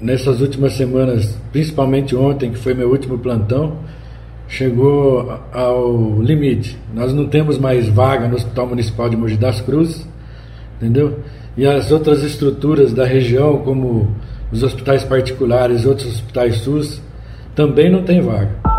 Nessas últimas semanas, principalmente ontem, que foi meu último plantão, chegou ao limite. Nós não temos mais vaga no Hospital Municipal de Mogi das Cruzes, entendeu? E as outras estruturas da região, como os hospitais particulares, outros hospitais SUS, também não tem vaga.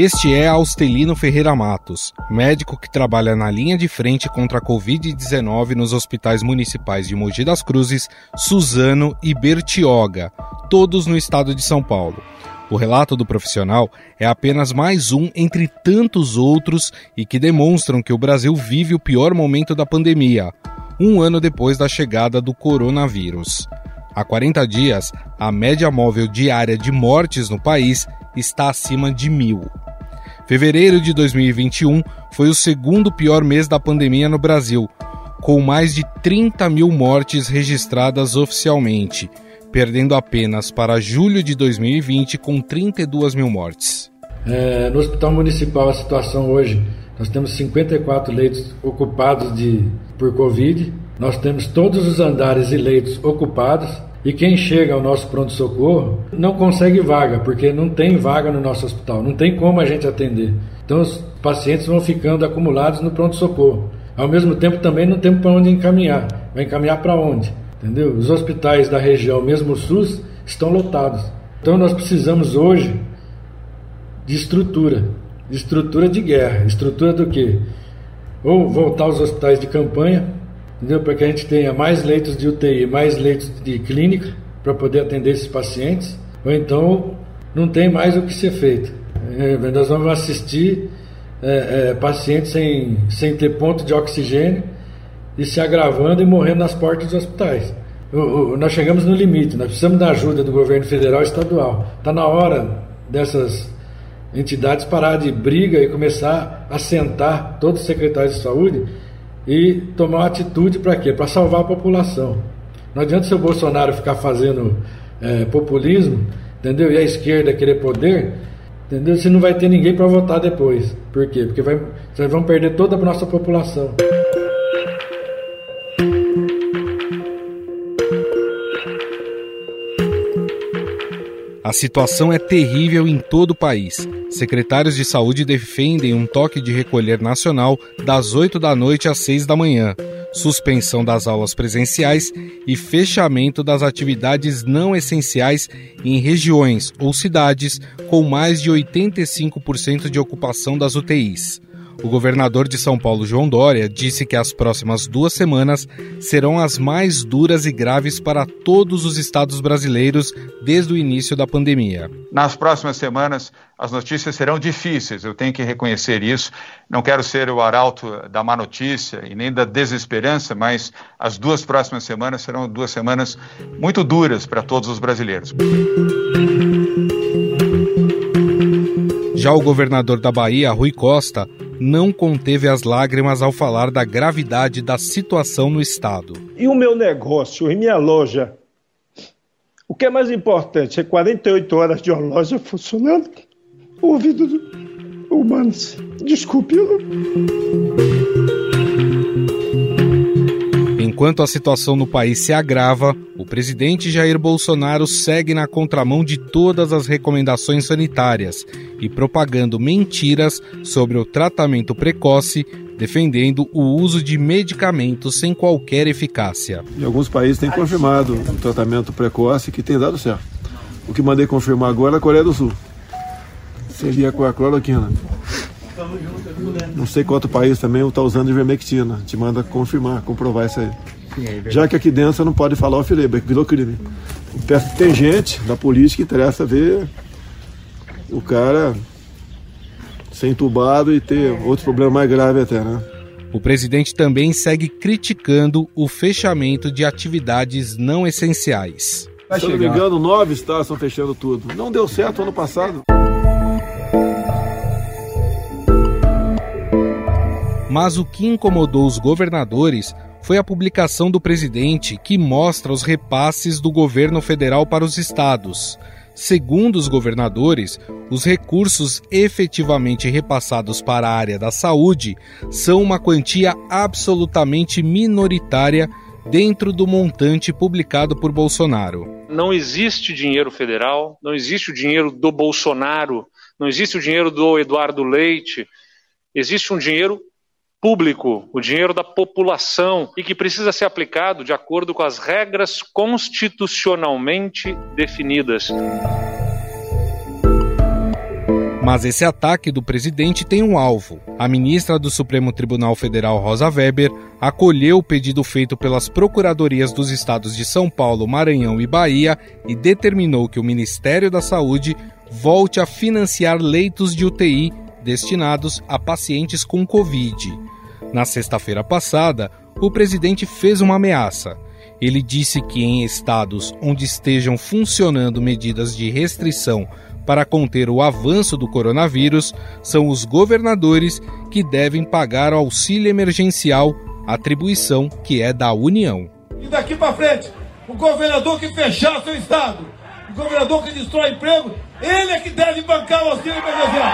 Este é Austelino Ferreira Matos, médico que trabalha na linha de frente contra a Covid-19 nos hospitais municipais de Mogi das Cruzes, Suzano e Bertioga, todos no estado de São Paulo. O relato do profissional é apenas mais um entre tantos outros e que demonstram que o Brasil vive o pior momento da pandemia, um ano depois da chegada do coronavírus. Há 40 dias, a média móvel diária de mortes no país está acima de mil. Fevereiro de 2021 foi o segundo pior mês da pandemia no Brasil, com mais de 30 mil mortes registradas oficialmente, perdendo apenas para julho de 2020 com 32 mil mortes. É, no Hospital Municipal, a situação hoje, nós temos 54 leitos ocupados de, por Covid, nós temos todos os andares e leitos ocupados, e quem chega ao nosso pronto-socorro não consegue vaga, porque não tem vaga no nosso hospital, não tem como a gente atender. Então os pacientes vão ficando acumulados no pronto-socorro. Ao mesmo tempo também não temos para onde encaminhar. Vai encaminhar para onde? Entendeu? Os hospitais da região, mesmo o SUS, estão lotados. Então nós precisamos hoje de estrutura, de estrutura de guerra. Estrutura do quê? Ou voltar aos hospitais de campanha, entendeu? Para que a gente tenha mais leitos de UTI, mais leitos de clínica para poder atender esses pacientes, ou então não tem mais o que ser feito. É, nós vamos assistir é, é, pacientes sem, sem ter ponto de oxigênio e se agravando e morrendo nas portas dos hospitais. O, o, nós chegamos no limite, nós precisamos da ajuda do governo federal e estadual. Está na hora dessas entidades parar de briga e começar a sentar todos os secretários de saúde e tomar uma atitude para quê? Para salvar a população. Não adianta o seu Bolsonaro ficar fazendo é, populismo, entendeu? E a esquerda querer poder, entendeu? Você não vai ter ninguém para votar depois. Por quê? Porque vai, vocês vão perder toda a nossa população. A situação é terrível em todo o país. Secretários de saúde defendem um toque de recolher nacional das 8 da noite às 6 da manhã, suspensão das aulas presenciais e fechamento das atividades não essenciais em regiões ou cidades com mais de 85% de ocupação das UTIs. O governador de São Paulo, João Dória, disse que as próximas duas semanas serão as mais duras e graves para todos os estados brasileiros desde o início da pandemia. Nas próximas semanas, as notícias serão difíceis, eu tenho que reconhecer isso. Não quero ser o arauto da má notícia e nem da desesperança, mas as duas próximas semanas serão duas semanas muito duras para todos os brasileiros. Já o governador da Bahia, Rui Costa, não conteve as lágrimas ao falar da gravidade da situação no estado. E o meu negócio e minha loja? O que é mais importante é 48 horas de uma loja funcionando? O ouvido humano. Desculpe. Enquanto a situação no país se agrava, o presidente Jair Bolsonaro segue na contramão de todas as recomendações sanitárias e propagando mentiras sobre o tratamento precoce, defendendo o uso de medicamentos sem qualquer eficácia. Em alguns países tem confirmado o tratamento precoce que tem dado certo. O que mandei confirmar agora é a Coreia do Sul. Seria com a cloroquina. Não sei qual outro país também está usando ivermectina. Te manda confirmar, comprovar isso aí. Já que aqui dentro você não pode falar o filé, virou crime. Tem gente da polícia que interessa ver o cara ser entubado e ter outros problemas mais graves até, né? O presidente também segue criticando o fechamento de atividades não essenciais. Se não me engano, nove estados estão fechando tudo. Não deu certo ano passado. Mas o que incomodou os governadores foi a publicação do presidente que mostra os repasses do governo federal para os estados. Segundo os governadores, os recursos efetivamente repassados para a área da saúde são uma quantia absolutamente minoritária dentro do montante publicado por Bolsonaro. Não existe dinheiro federal, não existe o dinheiro do Bolsonaro, não existe o dinheiro do Eduardo Leite, existe um dinheiro público, o dinheiro da população e que precisa ser aplicado de acordo com as regras constitucionalmente definidas. Mas esse ataque do presidente tem um alvo. A ministra do Supremo Tribunal Federal, Rosa Weber, acolheu o pedido feito pelas procuradorias dos estados de São Paulo, Maranhão e Bahia e determinou que o Ministério da Saúde volte a financiar leitos de UTI destinados a pacientes com Covid. Na sexta-feira passada, o presidente fez uma ameaça. Ele disse que em estados onde estejam funcionando medidas de restrição para conter o avanço do coronavírus, são os governadores que devem pagar o auxílio emergencial, atribuição que é da União. E daqui para frente, o governador que fechar seu estado, o governador que destrói emprego, ele é que deve bancar o auxílio emergencial.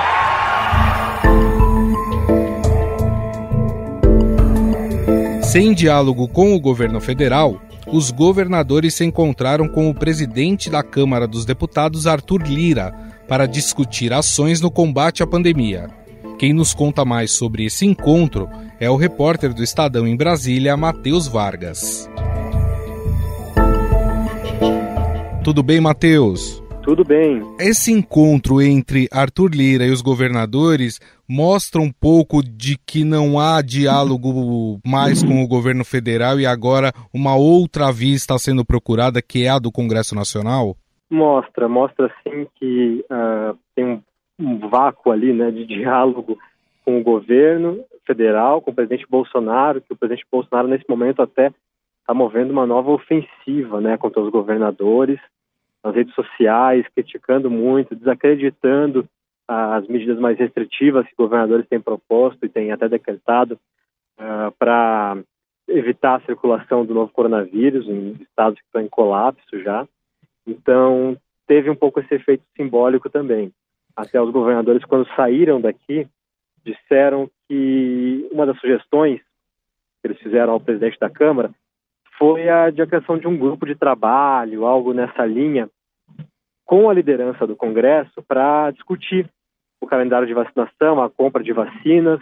Sem diálogo com o governo federal, os governadores se encontraram com o presidente da Câmara dos Deputados, Arthur Lira, para discutir ações no combate à pandemia. Quem nos conta mais sobre esse encontro é o repórter do Estadão em Brasília, Matheus Vargas. Tudo bem, Matheus? Tudo bem. Esse encontro entre Arthur Lira e os governadores mostra um pouco de que não há diálogo mais com o governo federal e agora uma outra via está sendo procurada, que é a do Congresso Nacional? Mostra, mostra sim que uh, tem um, um, vácuo ali né, de diálogo com o governo federal, com o presidente Bolsonaro, que o presidente Bolsonaro nesse momento até está movendo uma nova ofensiva né, contra os governadores, nas redes sociais, criticando muito, desacreditando as medidas mais restritivas que governadores têm proposto e têm até decretado uh, para evitar a circulação do novo coronavírus em estados que estão em colapso já. Então, teve um pouco esse efeito simbólico também. Até os governadores, quando saíram daqui, disseram que uma das sugestões que eles fizeram ao presidente da Câmara foi a criação de um grupo de trabalho, algo nessa linha, com a liderança do Congresso para discutir o calendário de vacinação, a compra de vacinas,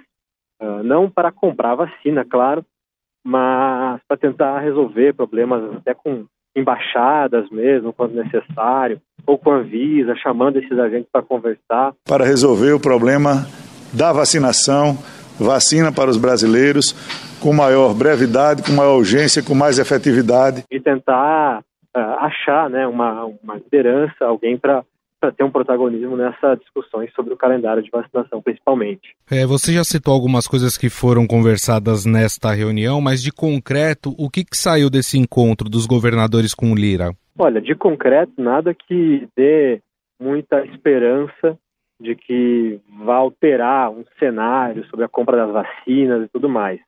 não para comprar vacina, claro, mas para tentar resolver problemas até com embaixadas mesmo, quando necessário, ou com a Anvisa, chamando esses agentes para conversar. Para resolver o problema da vacinação, vacina para os brasileiros, com maior brevidade, com maior urgência, com mais efetividade. E tentar uh, achar né, uma, uma liderança, alguém para para ter um protagonismo nessas discussões sobre o calendário de vacinação, principalmente. É, você já citou algumas coisas que foram conversadas nesta reunião, mas de concreto, o que, que saiu desse encontro dos governadores com o Lira? Olha, de concreto, nada que dê muita esperança de que vá alterar um cenário sobre a compra das vacinas e tudo mais.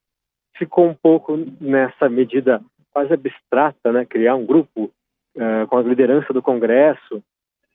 Ficou um pouco nessa medida quase abstrata, né? Criar um grupo uh, com a liderança do Congresso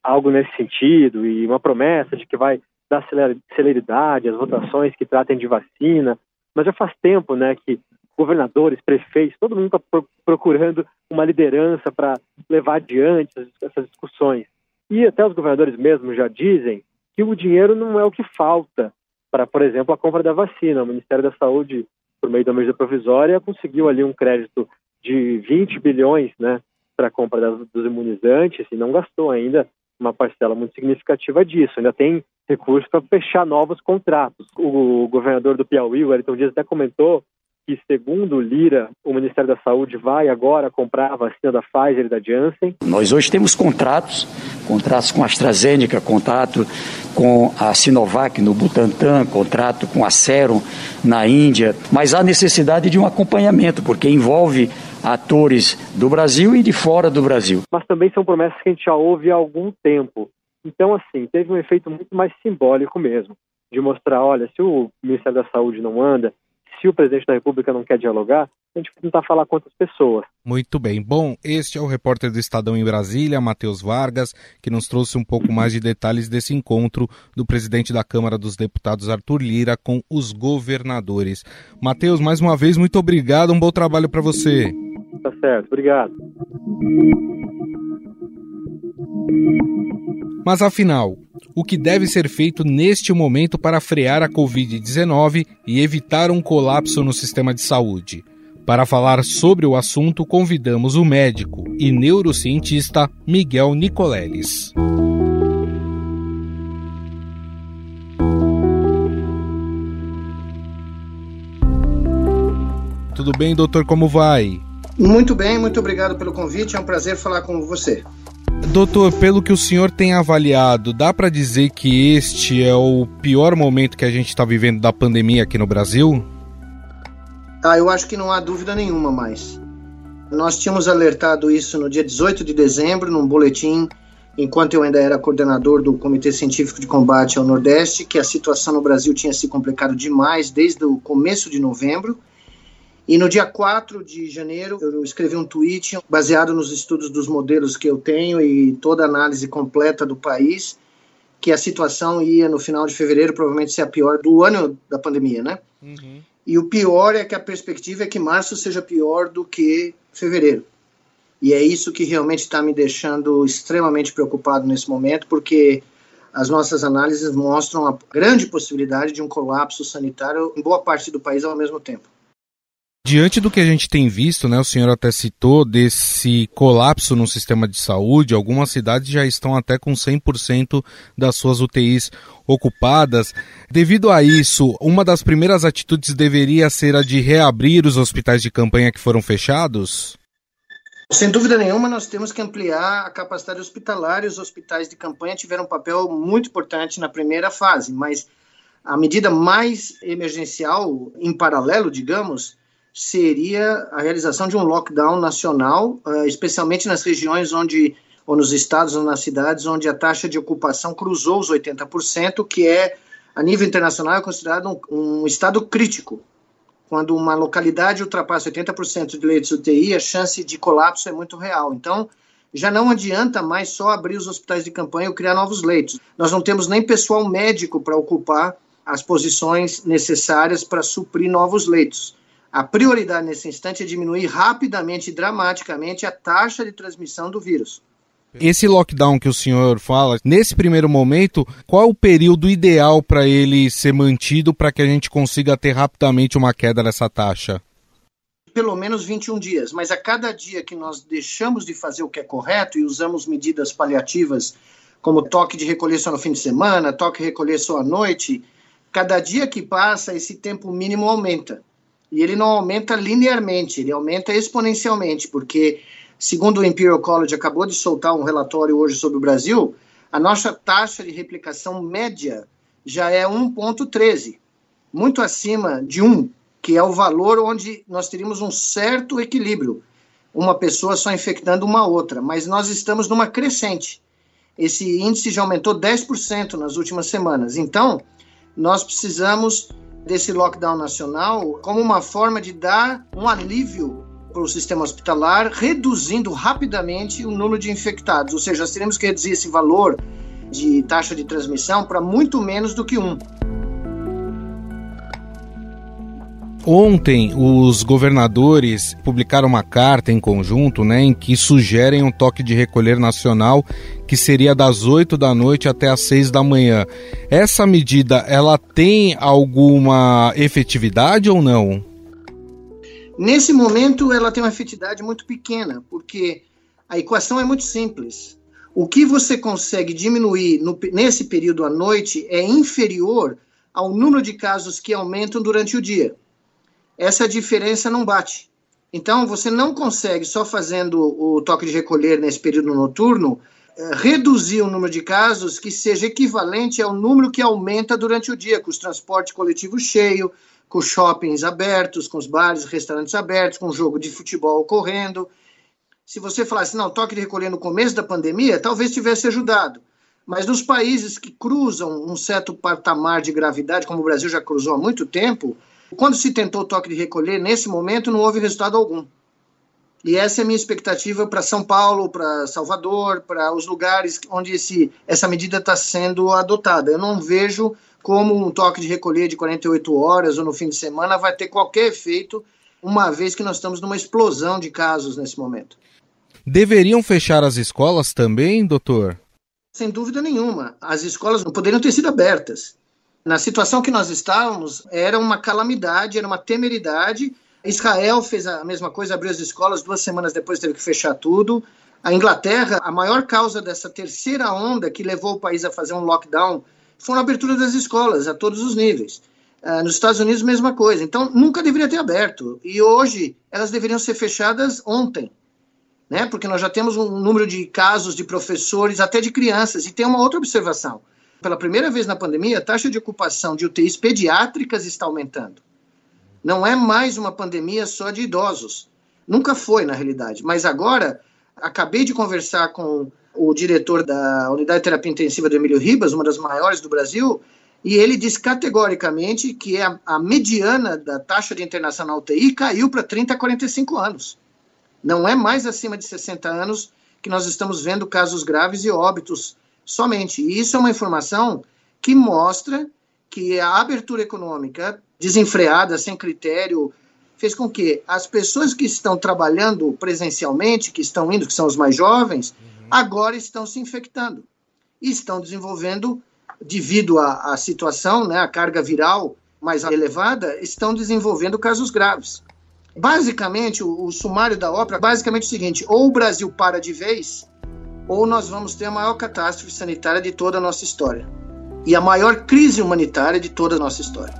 algo nesse sentido e uma promessa de que vai dar celeridade às votações que tratem de vacina, mas já faz tempo, né, que governadores, prefeitos, todo mundo está procurando uma liderança para levar adiante essas discussões. E até os governadores mesmos já dizem que o dinheiro não é o que falta para, por exemplo, a compra da vacina. O Ministério da Saúde, por meio da medida provisória, conseguiu ali um crédito de 20 bilhões, né, para a compra das, dos imunizantes e não gastou ainda uma parcela muito significativa disso. Ainda tem recursos para fechar novos contratos. O governador do Piauí, o Wellington Dias, até comentou que, segundo Lira, o Ministério da Saúde vai agora comprar a vacina da Pfizer e da Janssen. Nós hoje temos contratos, contratos com a AstraZeneca, contrato com a Sinovac no Butantan, contrato com a Serum na Índia, mas há necessidade de um acompanhamento, porque envolve atores do Brasil e de fora do Brasil. Mas também são promessas que a gente já ouve há algum tempo. Então, assim, teve um efeito muito mais simbólico mesmo, de mostrar, olha, se o Ministério da Saúde não anda, se o presidente da República não quer dialogar, a gente tentar falar com outras pessoas. Muito bem. Bom, este é o repórter do Estadão em Brasília, Matheus Vargas, que nos trouxe um pouco mais de detalhes desse encontro do presidente da Câmara dos Deputados, Arthur Lira, com os governadores. Matheus, mais uma vez, muito obrigado, um bom trabalho para você. Tá certo, obrigado. Mas afinal, o que deve ser feito neste momento para frear a Covid-19 e evitar um colapso no sistema de saúde? Para falar sobre o assunto, convidamos o médico e neurocientista Miguel Nicoleles. Tudo bem, doutor? Como vai? Muito bem, muito obrigado pelo convite. É um prazer falar com você. Doutor, pelo que o senhor tem avaliado, dá para dizer que este é o pior momento que a gente está vivendo da pandemia aqui no Brasil? Ah, eu acho que não há dúvida nenhuma mais. Nós tínhamos alertado isso no dia 18 de dezembro, num boletim, enquanto eu ainda era coordenador do Comitê Científico de Combate ao Nordeste, que a situação no Brasil tinha se complicado demais desde o começo de novembro e no dia 4 de janeiro, eu escrevi um tweet baseado nos estudos dos modelos que eu tenho e toda a análise completa do país, que a situação ia no final de fevereiro provavelmente ser a pior do ano da pandemia, né? Uhum. E o pior é que a perspectiva é que março seja pior do que fevereiro. E é isso que realmente está me deixando extremamente preocupado nesse momento, porque as nossas análises mostram a grande possibilidade de um colapso sanitário em boa parte do país ao mesmo tempo. Diante do que a gente tem visto, né, o senhor até citou desse colapso no sistema de saúde, algumas cidades já estão até com 100% das suas UTIs ocupadas. Devido a isso, uma das primeiras atitudes deveria ser a de reabrir os hospitais de campanha que foram fechados? Sem dúvida nenhuma, nós temos que ampliar a capacidade hospitalar e os hospitais de campanha tiveram um papel muito importante na primeira fase, mas a medida mais emergencial, em paralelo, digamos, seria a realização de um lockdown nacional, uh, especialmente nas regiões onde, ou nos estados ou nas cidades, onde a taxa de ocupação cruzou os 80%, que é, a nível internacional, é considerado um, um estado crítico. Quando uma localidade ultrapassa 80% de leitos UTI, a chance de colapso é muito real. Então, já não adianta mais só abrir os hospitais de campanha ou criar novos leitos. Nós não temos nem pessoal médico para ocupar as posições necessárias para suprir novos leitos. A prioridade nesse instante é diminuir rapidamente e dramaticamente a taxa de transmissão do vírus. Esse lockdown que o senhor fala, nesse primeiro momento, qual é o período ideal para ele ser mantido para que a gente consiga ter rapidamente uma queda nessa taxa? Pelo menos 21 dias, mas a cada dia que nós deixamos de fazer o que é correto e usamos medidas paliativas, como toque de recolher só no fim de semana, toque de recolher só à noite, cada dia que passa, esse tempo mínimo aumenta e ele não aumenta linearmente, ele aumenta exponencialmente, porque, segundo o Imperial College acabou de soltar um relatório hoje sobre o Brasil, a nossa taxa de replicação média já é 1,13, muito acima de 1, que é o valor onde nós teríamos um certo equilíbrio, uma pessoa só infectando uma outra, mas nós estamos numa crescente. Esse índice já aumentou 10% nas últimas semanas. Então, nós precisamos desse lockdown nacional como uma forma de dar um alívio para o sistema hospitalar, reduzindo rapidamente o número de infectados. Ou seja, nós teremos que reduzir esse valor de taxa de transmissão para muito menos do que um. Ontem, os governadores publicaram uma carta em conjunto né, em que sugerem um toque de recolher nacional que seria das 8 da noite até as 6 da manhã. Essa medida, ela tem alguma efetividade ou não? Nesse momento, ela tem uma efetividade muito pequena, porque a equação é muito simples. O que você consegue diminuir no, nesse período à noite é inferior ao número de casos que aumentam durante o dia essa diferença não bate. Então, você não consegue, só fazendo o toque de recolher nesse período noturno, eh, reduzir o número de casos que seja equivalente ao número que aumenta durante o dia, com os transportes coletivos cheios, com os shoppings abertos, com os bares restaurantes abertos, com o jogo de futebol ocorrendo. Se você falasse, não, toque de recolher no começo da pandemia, talvez tivesse ajudado. Mas nos países que cruzam um certo patamar de gravidade, como o Brasil já cruzou há muito tempo, quando se tentou o toque de recolher, nesse momento não houve resultado algum. E essa é a minha expectativa para São Paulo, para Salvador, para os lugares onde esse, essa medida está sendo adotada. Eu não vejo como um toque de recolher de 48 horas ou no fim de semana vai ter qualquer efeito uma vez que nós estamos numa explosão de casos nesse momento. Deveriam fechar as escolas também, doutor? Sem dúvida nenhuma. As escolas não poderiam ter sido abertas. Na situação que nós estávamos, era uma calamidade, era uma temeridade. Israel fez a mesma coisa, abriu as escolas, duas semanas depois teve que fechar tudo. A Inglaterra, a maior causa dessa terceira onda que levou o país a fazer um lockdown foi a abertura das escolas a todos os níveis. Uh, nos Estados Unidos, mesma coisa. Então, nunca deveria ter aberto. E hoje, elas deveriam ser fechadas ontem. Né? Porque nós já temos um número de casos de professores, até de crianças. E tem uma outra observação. Pela primeira vez na pandemia, a taxa de ocupação de UTIs pediátricas está aumentando. Não é mais uma pandemia só de idosos. Nunca foi, na realidade. Mas agora, acabei de conversar com o diretor da Unidade de Terapia Intensiva do Emílio Ribas, uma das maiores do Brasil, e ele diz categoricamente que a, a mediana da taxa de internação na UTI caiu para 30 a 45 anos. Não é mais acima de 60 anos que nós estamos vendo casos graves e óbitos somente. E isso é uma informação que mostra que a abertura econômica desenfreada, sem critério, fez com que as pessoas que estão trabalhando presencialmente, que estão indo, que são os mais jovens, uhum. agora estão se infectando e estão desenvolvendo, devido à, à situação, né, a carga viral mais elevada, estão desenvolvendo casos graves. Basicamente, o, o sumário da ópera, basicamente é o seguinte: ou o Brasil para de vez, ou nós vamos ter a maior catástrofe sanitária de toda a nossa história e a maior crise humanitária de toda a nossa história.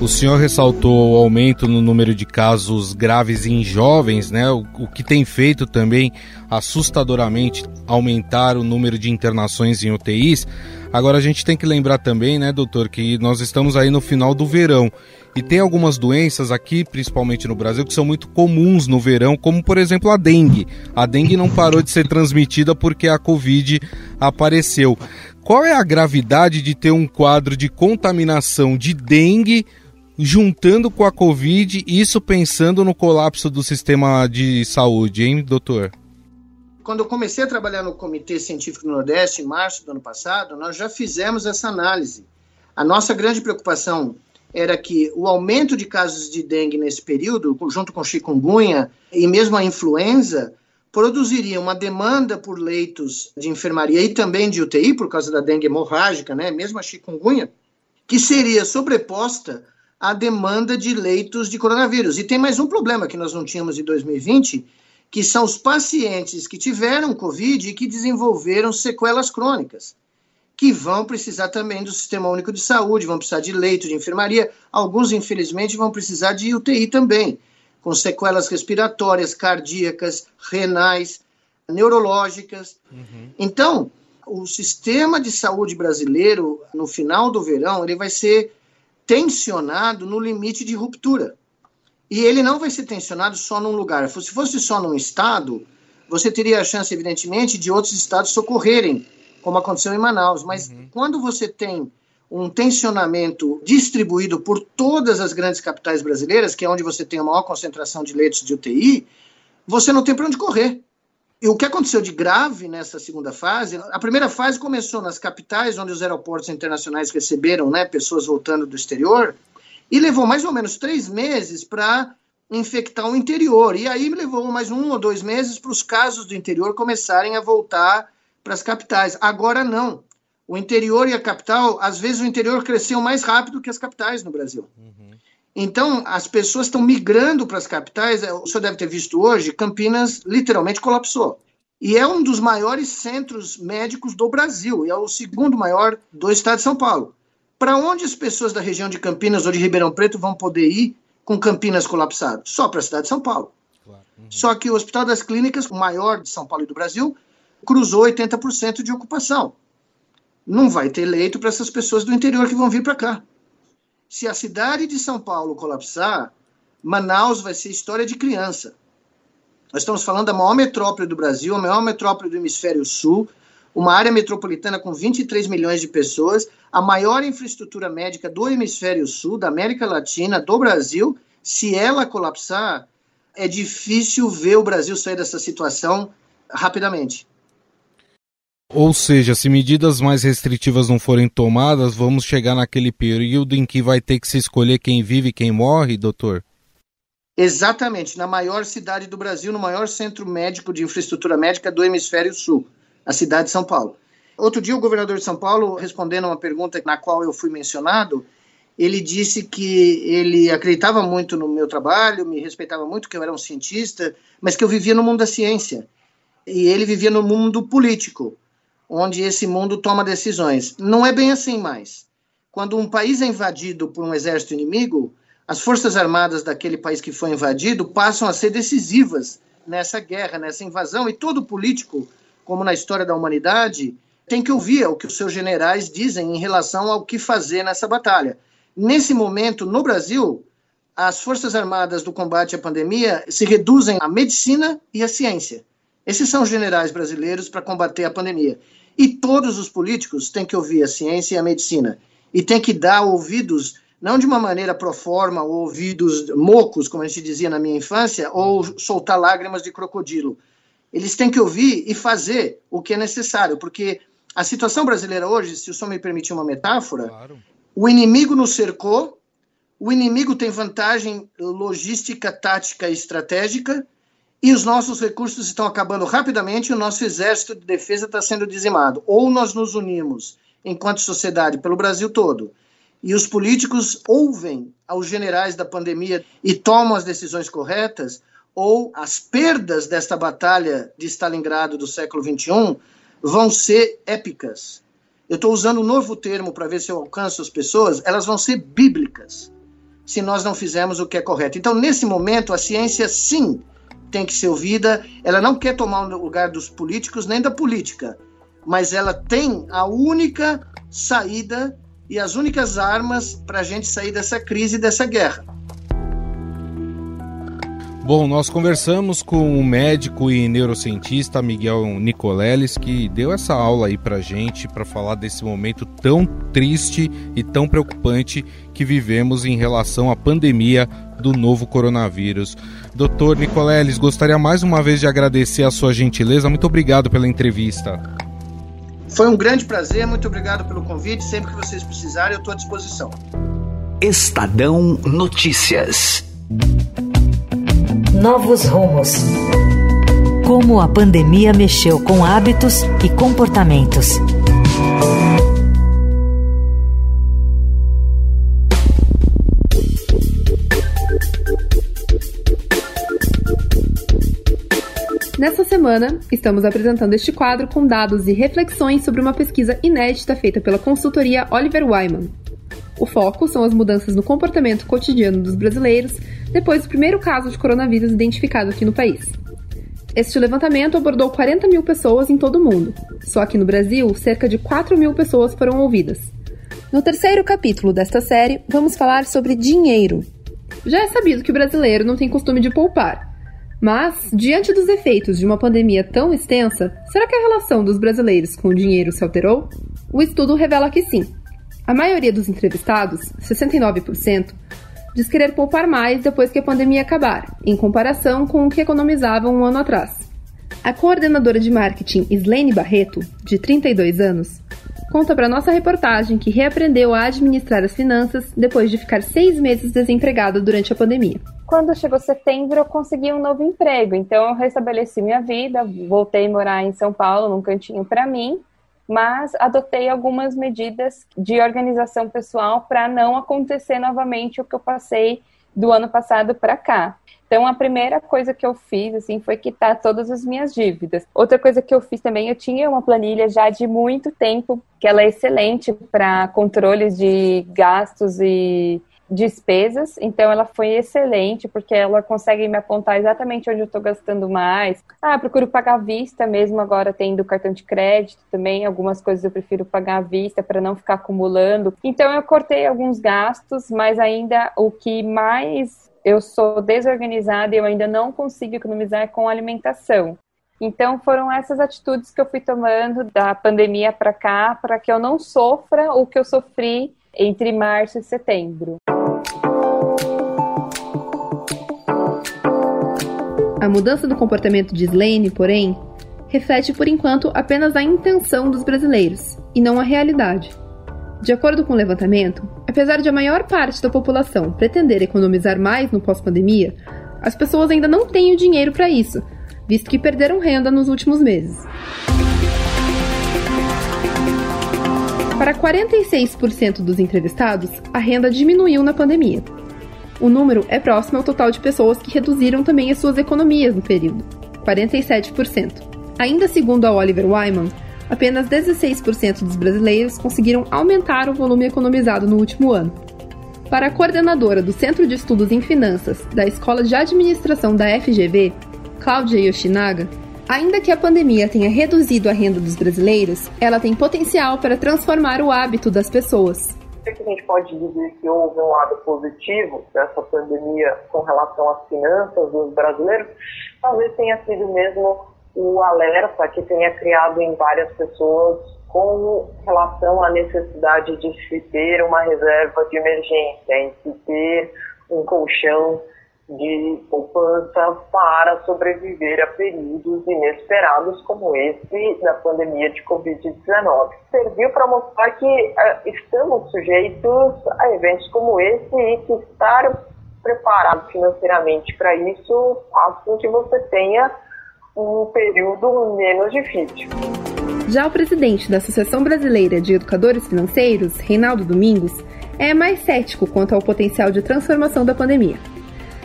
O senhor ressaltou o aumento no número de casos graves em jovens, né? O, o, que tem feito também assustadoramente aumentar o número de internações em UTIs. Agora a gente tem que lembrar também, né, doutor, que nós estamos aí no final do verão. E tem algumas doenças aqui, principalmente no Brasil, que são muito comuns no verão, como por exemplo a dengue. A dengue não parou de ser transmitida porque a Covid apareceu. Qual é a gravidade de ter um quadro de contaminação de dengue juntando com a Covid, isso pensando no colapso do sistema de saúde, hein, doutor? Quando eu comecei a trabalhar no Comitê Científico do Nordeste, em março do ano passado, nós já fizemos essa análise. A nossa grande preocupação era que o aumento de casos de dengue nesse período, junto com chikungunya e mesmo a influenza, produziria uma demanda por leitos de enfermaria e também de UTI, por causa da dengue hemorrágica, né, mesmo a chikungunya, que seria sobreposta a demanda de leitos de coronavírus. E tem mais um problema que nós não tínhamos em 2020, que são os pacientes que tiveram Covid e que desenvolveram sequelas crônicas, que vão precisar também do Sistema Único de Saúde, vão precisar de leito de enfermaria, alguns, infelizmente, vão precisar de UTI também, com sequelas respiratórias, cardíacas, renais, neurológicas. Uhum. Então, o sistema de saúde brasileiro, no final do verão, ele vai ser tensionado no limite de ruptura. E ele não vai ser tensionado só num lugar. Se fosse só num estado, você teria a chance, evidentemente, de outros estados socorrerem, como aconteceu em Manaus. Mas uhum. quando você tem um tensionamento distribuído por todas as grandes capitais brasileiras, que é onde você tem a maior concentração de leitos de UTI, você não tem para onde correr. E o que aconteceu de grave nessa segunda fase? A primeira fase começou nas capitais, onde os aeroportos internacionais receberam né, pessoas voltando do exterior, e levou mais ou menos três meses para infectar o interior. E aí levou mais um ou dois meses para os casos do interior começarem a voltar para as capitais. Agora não. O interior e a capital, às vezes o interior cresceu mais rápido que as capitais no Brasil. Uhum. Então, as pessoas estão migrando para as capitais. O senhor deve ter visto hoje, Campinas literalmente colapsou. E é um dos maiores centros médicos do Brasil, e é o segundo maior do estado de São Paulo. Para onde as pessoas da região de Campinas ou de Ribeirão Preto vão poder ir com Campinas colapsado? Só para a cidade de São Paulo. Claro. Uhum. Só que o Hospital das Clínicas, o maior de São Paulo e do Brasil, cruzou 80% de ocupação. Não vai ter leito para essas pessoas do interior que vão vir para cá se a cidade de São Paulo colapsar, Manaus vai ser história de criança. Nós estamos falando da maior metrópole do Brasil, a maior metrópole do hemisfério sul, uma área metropolitana com 23 milhões de pessoas, a maior infraestrutura médica do hemisfério sul, da América Latina, do Brasil. Se ela colapsar, é difícil ver o Brasil sair dessa situação rapidamente. Ou seja, se medidas mais restritivas não forem tomadas, vamos chegar naquele período em que vai ter que se escolher quem vive e quem morre, doutor? Exatamente, na maior cidade do Brasil, no maior centro médico de infraestrutura médica do hemisfério sul, a cidade de São Paulo. Outro dia, o governador de São Paulo, respondendo a uma pergunta na qual eu fui mencionado, ele disse que ele acreditava muito no meu trabalho, me respeitava muito, que eu era um cientista, mas que eu vivia no mundo da ciência. E ele vivia no mundo político onde esse mundo toma decisões. Não é bem assim mais. Quando um país é invadido por um exército inimigo, as forças armadas daquele país que foi invadido passam a ser decisivas nessa guerra, nessa invasão, e todo político, como na história da humanidade, tem que ouvir o que os seus generais dizem em relação ao que fazer nessa batalha. Nesse momento, no Brasil, as forças armadas do combate à pandemia se reduzem à medicina e à ciência. Esses são os generais brasileiros para combater a pandemia. E todos os políticos têm que ouvir a ciência e a medicina. E têm que dar ouvidos, não de uma maneira pro forma, ou ouvidos mocos, como a gente dizia na minha infância, ou soltar lágrimas de crocodilo. Eles têm que ouvir e fazer o que é necessário, porque a situação brasileira hoje, se o senhor me permitir uma metáfora, claro. o inimigo nos cercou, o inimigo tem vantagem logística, tática e estratégica, e os nossos recursos estão acabando rapidamente e o nosso exército de defesa está sendo dizimado. Ou nós nos unimos, enquanto sociedade, pelo Brasil todo, e os políticos ouvem aos generais da pandemia e tomam as decisões corretas, ou as perdas desta batalha de Stalingrado do século XXI vão ser épicas. Eu estou usando um novo termo para ver se eu alcanço as pessoas, elas vão ser bíblicas, se nós não fizermos o que é correto. Então, nesse momento, a ciência, sim, tem que ser ouvida. Ela não quer tomar o lugar dos políticos nem da política, mas ela tem a única saída e as únicas armas para a gente sair dessa crise, dessa guerra. Bom, nós conversamos com o médico e neurocientista Miguel Nicoleles, que deu essa aula aí pra gente para falar desse momento tão triste e tão preocupante que vivemos em relação à pandemia do novo coronavírus. Doutor Nicoleles, gostaria mais uma vez de agradecer a sua gentileza. Muito obrigado pela entrevista. Foi um grande prazer, muito obrigado pelo convite. Sempre que vocês precisarem, eu estou à disposição. Estadão Notícias. Novos rumos. Como a pandemia mexeu com hábitos e comportamentos. Semana, estamos apresentando este quadro com dados e reflexões sobre uma pesquisa inédita feita pela consultoria Oliver Wyman. O foco são as mudanças no comportamento cotidiano dos brasileiros depois do primeiro caso de coronavírus identificado aqui no país. Este levantamento abordou 40 mil pessoas em todo o mundo. Só que no Brasil, cerca de 4 mil pessoas foram ouvidas. No terceiro capítulo desta série, vamos falar sobre dinheiro. Já é sabido que o brasileiro não tem costume de poupar, mas, diante dos efeitos de uma pandemia tão extensa, será que a relação dos brasileiros com o dinheiro se alterou? O estudo revela que sim. A maioria dos entrevistados, 69%, diz querer poupar mais depois que a pandemia acabar, em comparação com o que economizavam um ano atrás. A coordenadora de marketing Slane Barreto, de 32 anos, conta para nossa reportagem que reaprendeu a administrar as finanças depois de ficar seis meses desempregada durante a pandemia. Quando chegou setembro, eu consegui um novo emprego, então eu restabeleci minha vida, voltei a morar em São Paulo, num cantinho para mim, mas adotei algumas medidas de organização pessoal para não acontecer novamente o que eu passei do ano passado para cá. Então, a primeira coisa que eu fiz, assim, foi quitar todas as minhas dívidas. Outra coisa que eu fiz também, eu tinha uma planilha já de muito tempo, que ela é excelente para controles de gastos e despesas, então ela foi excelente, porque ela consegue me apontar exatamente onde eu estou gastando mais. Ah, procuro pagar à vista mesmo, agora tendo cartão de crédito também, algumas coisas eu prefiro pagar à vista para não ficar acumulando. Então eu cortei alguns gastos, mas ainda o que mais eu sou desorganizada e eu ainda não consigo economizar com alimentação. Então foram essas atitudes que eu fui tomando da pandemia para cá, para que eu não sofra o que eu sofri entre março e setembro. A mudança do comportamento de Slane, porém, reflete por enquanto apenas a intenção dos brasileiros e não a realidade. De acordo com o levantamento, apesar de a maior parte da população pretender economizar mais no pós-pandemia, as pessoas ainda não têm o dinheiro para isso, visto que perderam renda nos últimos meses. Para 46% dos entrevistados, a renda diminuiu na pandemia. O número é próximo ao total de pessoas que reduziram também as suas economias no período, 47%. Ainda segundo a Oliver Wyman, apenas 16% dos brasileiros conseguiram aumentar o volume economizado no último ano. Para a coordenadora do Centro de Estudos em Finanças da Escola de Administração da FGV, Cláudia Yoshinaga, ainda que a pandemia tenha reduzido a renda dos brasileiros, ela tem potencial para transformar o hábito das pessoas. O que a gente pode dizer que houve um lado positivo dessa pandemia com relação às finanças dos brasileiros? Talvez tenha sido mesmo o alerta que tenha criado em várias pessoas com relação à necessidade de se ter uma reserva de emergência, em se ter um colchão de poupança para sobreviver a períodos inesperados como esse da pandemia de Covid-19. Serviu para mostrar que uh, estamos sujeitos a eventos como esse e que estar preparado financeiramente para isso faz com que você tenha um período menos difícil. Já o presidente da Associação Brasileira de Educadores Financeiros, Reinaldo Domingos, é mais cético quanto ao potencial de transformação da pandemia.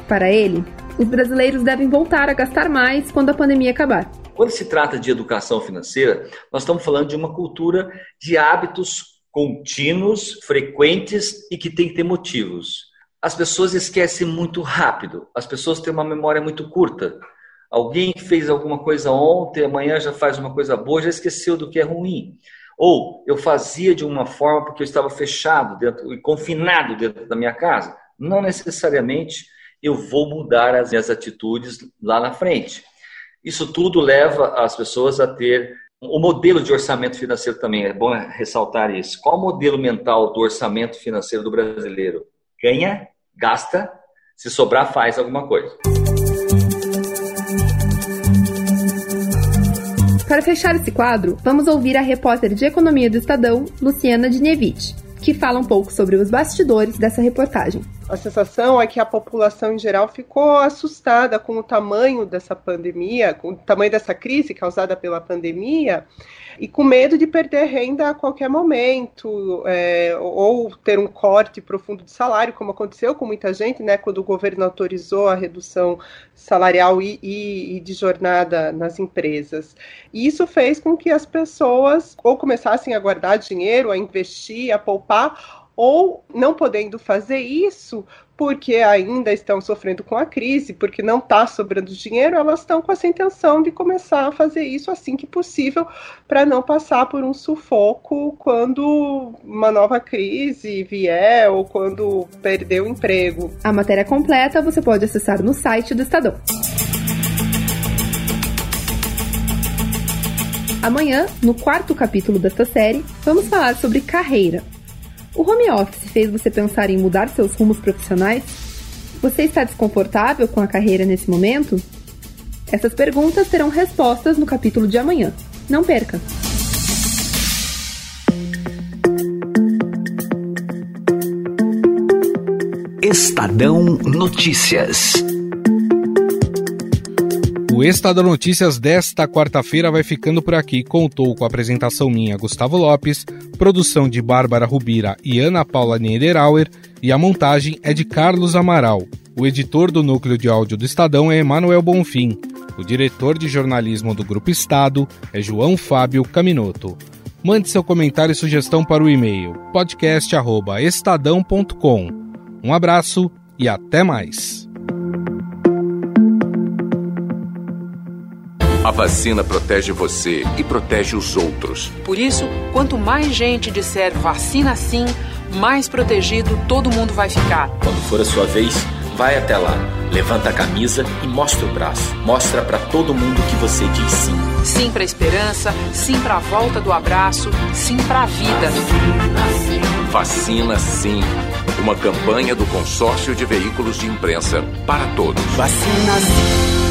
Para ele, os brasileiros devem voltar a gastar mais quando a pandemia acabar. Quando se trata de educação financeira, nós estamos falando de uma cultura de hábitos contínuos, frequentes e que tem que ter motivos. As pessoas esquecem muito rápido, as pessoas têm uma memória muito curta. Alguém fez alguma coisa ontem, amanhã já faz uma coisa boa, já esqueceu do que é ruim. Ou eu fazia de uma forma porque eu estava fechado dentro e confinado dentro da minha casa. Não necessariamente eu vou mudar as minhas atitudes lá na frente. Isso tudo leva as pessoas a ter o modelo de orçamento financeiro também, é bom ressaltar isso. Qual o modelo mental do orçamento financeiro do brasileiro? Ganha, gasta, se sobrar, faz alguma coisa. Para fechar esse quadro, vamos ouvir a repórter de economia do Estadão, Luciana Dinevich, que fala um pouco sobre os bastidores dessa reportagem. A sensação é que a população em geral ficou assustada com o tamanho dessa pandemia, com o tamanho dessa crise causada pela pandemia, e com medo de perder renda a qualquer momento, é, ou ter um corte profundo de salário, como aconteceu com muita gente, né, quando o governo autorizou a redução salarial e, e, e de jornada nas empresas. E isso fez com que as pessoas ou começassem a guardar dinheiro, a investir, a poupar, ou não podendo fazer isso porque ainda estão sofrendo com a crise, porque não está sobrando dinheiro, elas estão com essa intenção de começar a fazer isso assim que possível, para não passar por um sufoco quando uma nova crise vier ou quando perder o emprego. A matéria completa você pode acessar no site do Estadão. Amanhã, no quarto capítulo desta série, vamos falar sobre carreira, o home office fez você pensar em mudar seus rumos profissionais? Você está desconfortável com a carreira nesse momento? Essas perguntas terão respostas no capítulo de amanhã. Não perca! Estadão Notícias. O Estadão Notícias desta quarta-feira vai ficando por aqui. Contou com a apresentação minha, Gustavo Lopes, produção de Bárbara Rubira e Ana Paula Niederauer e a montagem é de Carlos Amaral. O editor do núcleo de áudio do Estadão é Emanuel Bonfim. O diretor de jornalismo do Grupo Estado é João Fábio Caminoto. Mande seu comentário e sugestão para o e-mail podcast@estadão.com. Um abraço e até mais. A vacina protege você e protege os outros. Por isso, quanto mais gente disser vacina sim, mais protegido todo mundo vai ficar. Quando for a sua vez, vai até lá, levanta a camisa e mostra o braço. Mostra para todo mundo que você diz sim. Sim para a esperança, sim para a volta do abraço, sim para a vida. Vacina sim. Vacina sim. Uma campanha do Consórcio de Veículos de Imprensa para todos. Vacina sim.